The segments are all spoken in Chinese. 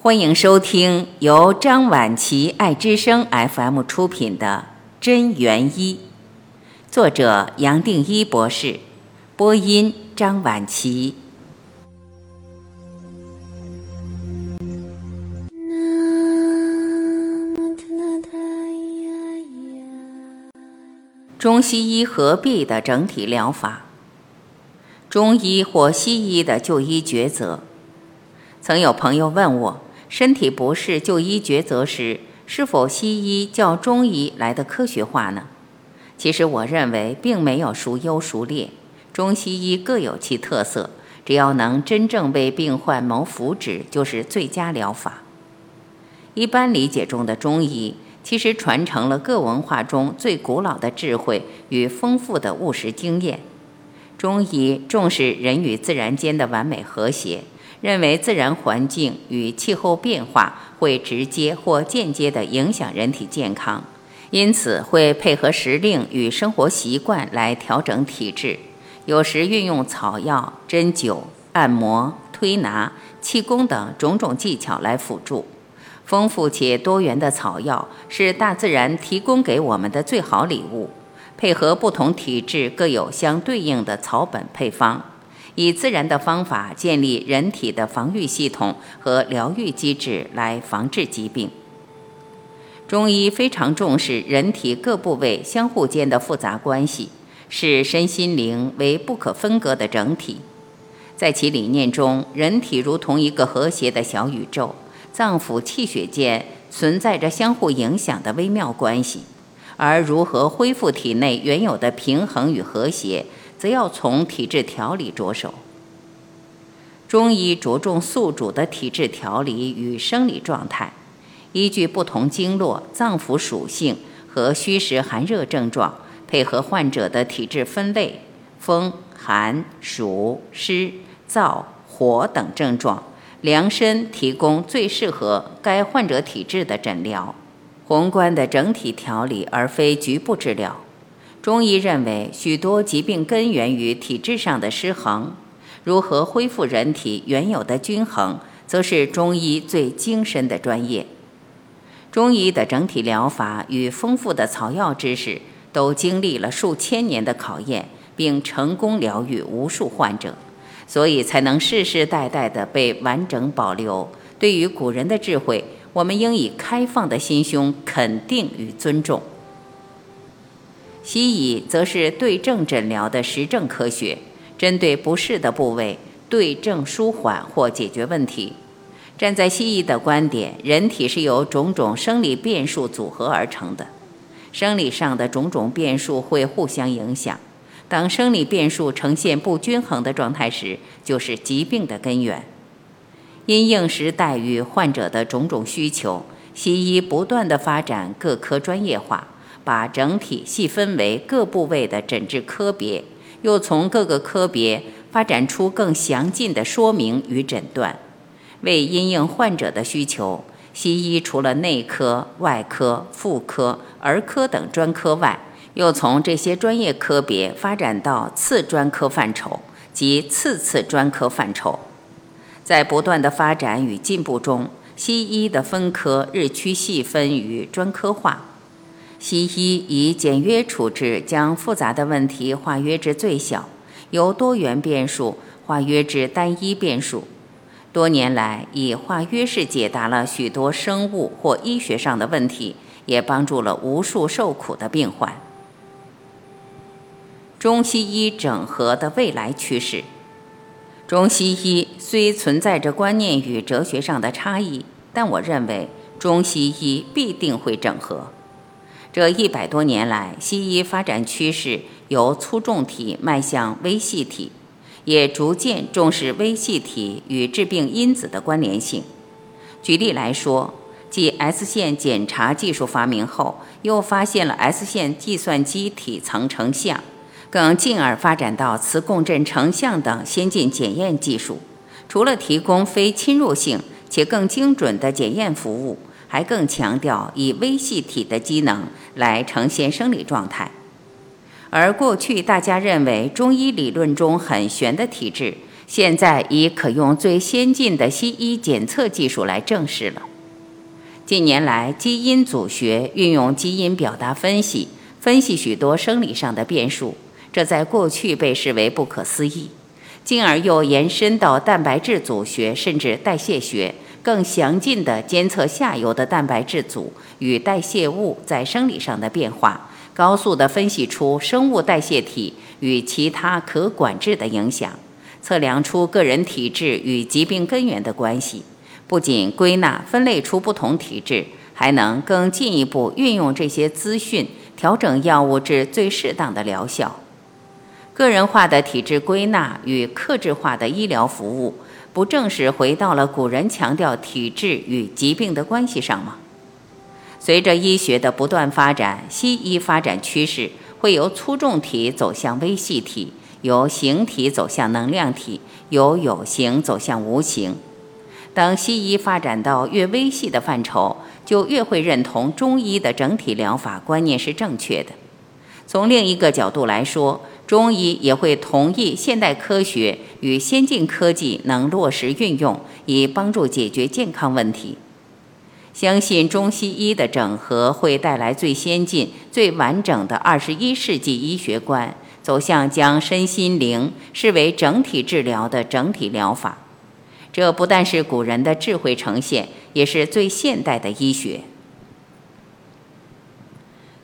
欢迎收听由张晚琪爱之声 FM 出品的《真元一》，作者杨定一博士，播音张晚琪。中西医合璧的整体疗法，中医或西医的就医抉择。曾有朋友问我，身体不适就医抉择时，是否西医较中医来的科学化呢？其实我认为并没有孰优孰劣，中西医各有其特色，只要能真正为病患谋福祉，就是最佳疗法。一般理解中的中医。其实传承了各文化中最古老的智慧与丰富的务实经验。中医重视人与自然间的完美和谐，认为自然环境与气候变化会直接或间接地影响人体健康，因此会配合时令与生活习惯来调整体质，有时运用草药、针灸、按摩、推拿、气功等种种技巧来辅助。丰富且多元的草药是大自然提供给我们的最好礼物。配合不同体质各有相对应的草本配方，以自然的方法建立人体的防御系统和疗愈机制来防治疾病。中医非常重视人体各部位相互间的复杂关系，视身心灵为不可分割的整体。在其理念中，人体如同一个和谐的小宇宙。脏腑气血间存在着相互影响的微妙关系，而如何恢复体内原有的平衡与和谐，则要从体质调理着手。中医着重宿主的体质调理与生理状态，依据不同经络、脏腑属性和虚实寒热症状，配合患者的体质分类，风、寒、暑、湿、燥、火等症状。量身提供最适合该患者体质的诊疗，宏观的整体调理而非局部治疗。中医认为，许多疾病根源于体质上的失衡，如何恢复人体原有的均衡，则是中医最精深的专业。中医的整体疗法与丰富的草药知识，都经历了数千年的考验，并成功疗愈无数患者。所以才能世世代代的被完整保留。对于古人的智慧，我们应以开放的心胸肯定与尊重。西医则是对症诊疗的实证科学，针对不适的部位，对症舒缓或解决问题。站在西医的观点，人体是由种种生理变数组合而成的，生理上的种种变数会互相影响。当生理变数呈现不均衡的状态时，就是疾病的根源。因应时代与患者的种种需求，西医不断的发展各科专业化，把整体细分为各部位的诊治科别，又从各个科别发展出更详尽的说明与诊断。为因应患者的需求，西医除了内科、外科、妇科、儿科等专科外，又从这些专业科别发展到次专科范畴及次次专科范畴，在不断的发展与进步中，西医的分科日趋细分与专科化。西医以简约处置将复杂的问题化约至最小，由多元变数化约至单一变数。多年来，以化约式解答了许多生物或医学上的问题，也帮助了无数受苦的病患。中西医整合的未来趋势。中西医虽存在着观念与哲学上的差异，但我认为中西医必定会整合。这一百多年来，西医发展趋势由粗重体迈向微细体，也逐渐重视微细体与致病因子的关联性。举例来说，继 X 线检查技术发明后，又发现了 X 线计算机体层成像。更进而发展到磁共振成像等先进检验技术，除了提供非侵入性且更精准的检验服务，还更强调以微细体的机能来呈现生理状态。而过去大家认为中医理论中很玄的体质，现在已可用最先进的西医检测技术来证实了。近年来，基因组学运用基因表达分析，分析许多生理上的变数，这在过去被视为不可思议。进而又延伸到蛋白质组学，甚至代谢学，更详尽地监测下游的蛋白质组与代谢物在生理上的变化，高速地分析出生物代谢体与其他可管制的影响，测量出个人体质与疾病根源的关系。不仅归纳分类出不同体质，还能更进一步运用这些资讯，调整药物至最适当的疗效。个人化的体质归纳与克制化的医疗服务，不正是回到了古人强调体质与疾病的关系上吗？随着医学的不断发展，西医发展趋势会由粗重体走向微细体，由形体走向能量体，由有形走向无形。当西医发展到越微细的范畴，就越会认同中医的整体疗法观念是正确的。从另一个角度来说，中医也会同意现代科学与先进科技能落实运用，以帮助解决健康问题。相信中西医的整合会带来最先进、最完整的二十一世纪医学观，走向将身心灵视为整体治疗的整体疗法。这不但是古人的智慧呈现，也是最现代的医学。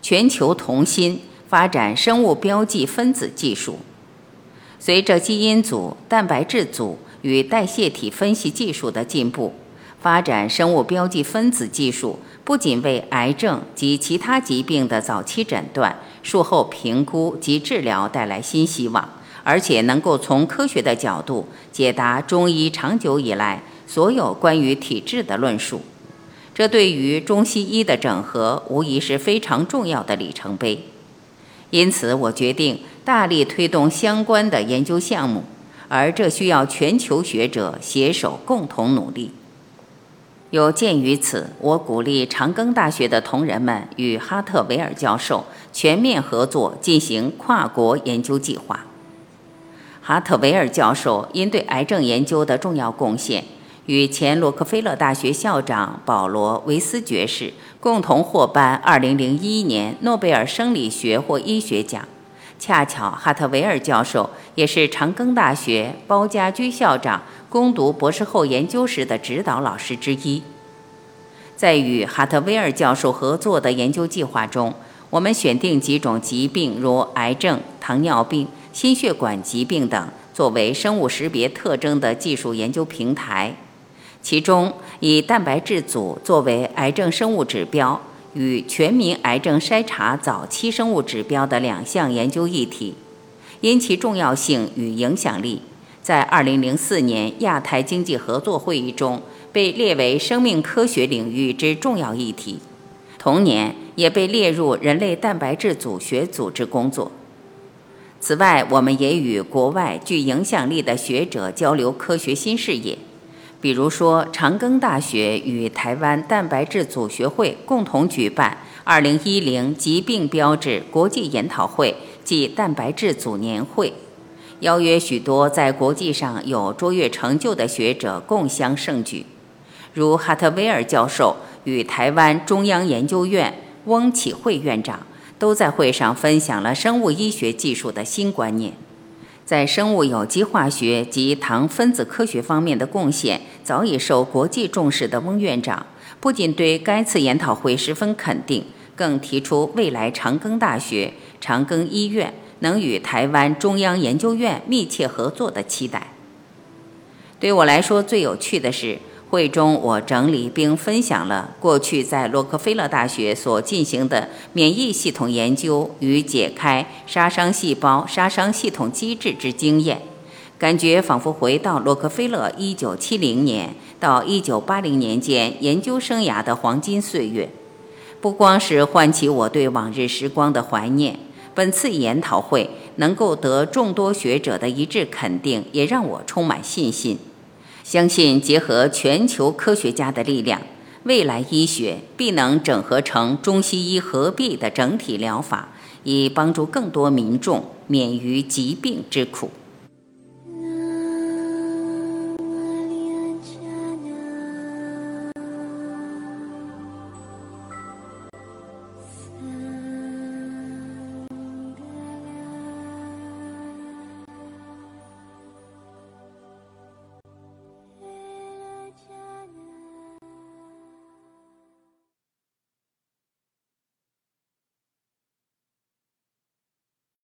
全球同心。发展生物标记分子技术，随着基因组、蛋白质组与代谢体分析技术的进步，发展生物标记分子技术不仅为癌症及其他疾病的早期诊断、术后评估及治疗带来新希望，而且能够从科学的角度解答中医长久以来所有关于体质的论述。这对于中西医的整合，无疑是非常重要的里程碑。因此，我决定大力推动相关的研究项目，而这需要全球学者携手共同努力。有鉴于此，我鼓励长庚大学的同仁们与哈特维尔教授全面合作，进行跨国研究计划。哈特维尔教授因对癌症研究的重要贡献。与前洛克菲勒大学校长保罗·维斯爵士共同获颁2001年诺贝尔生理学或医学奖。恰巧哈特维尔教授也是长庚大学包家驹校长攻读博士后研究时的指导老师之一。在与哈特维尔教授合作的研究计划中，我们选定几种疾病，如癌症、糖尿病、心血管疾病等，作为生物识别特征的技术研究平台。其中，以蛋白质组作为癌症生物指标与全民癌症筛查早期生物指标的两项研究议题，因其重要性与影响力，在2004年亚太经济合作会议中被列为生命科学领域之重要议题。同年，也被列入人类蛋白质组学组织工作。此外，我们也与国外具影响力的学者交流科学新视野。比如说，长庚大学与台湾蛋白质组学会共同举办2010疾病标志国际研讨会暨蛋白质组年会，邀约许多在国际上有卓越成就的学者共襄盛举，如哈特威尔教授与台湾中央研究院翁启惠院长都在会上分享了生物医学技术的新观念。在生物有机化学及糖分子科学方面的贡献早已受国际重视的翁院长，不仅对该次研讨会十分肯定，更提出未来长庚大学、长庚医院能与台湾中央研究院密切合作的期待。对我来说，最有趣的是。会中，我整理并分享了过去在洛克菲勒大学所进行的免疫系统研究与解开杀伤细胞杀伤系统机制之经验，感觉仿佛回到洛克菲勒1970年到1980年间研究生涯的黄金岁月。不光是唤起我对往日时光的怀念，本次研讨会能够得众多学者的一致肯定，也让我充满信心。相信结合全球科学家的力量，未来医学必能整合成中西医合璧的整体疗法，以帮助更多民众免于疾病之苦。